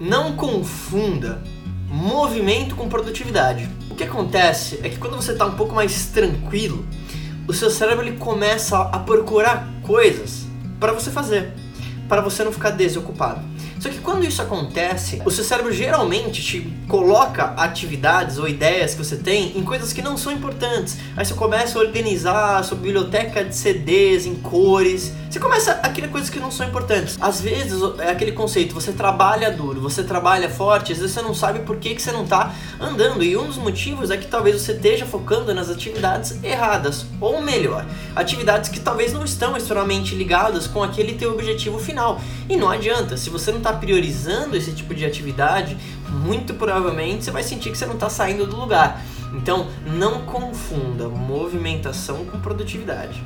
Não confunda movimento com produtividade. O que acontece é que quando você está um pouco mais tranquilo, o seu cérebro ele começa a procurar coisas para você fazer, para você não ficar desocupado. Só que quando isso acontece, o seu cérebro geralmente te coloca atividades ou ideias que você tem em coisas que não são importantes. Aí você começa a organizar a sua biblioteca de CDs em cores. Você começa a criar coisas que não são importantes. Às vezes é aquele conceito, você trabalha duro, você trabalha forte, às vezes você não sabe por que, que você não está andando. E um dos motivos é que talvez você esteja focando nas atividades erradas. Ou melhor, atividades que talvez não estão extremamente ligadas com aquele teu objetivo final. E não adianta, se você não está priorizando esse tipo de atividade, muito provavelmente você vai sentir que você não está saindo do lugar. Então, não confunda movimentação com produtividade.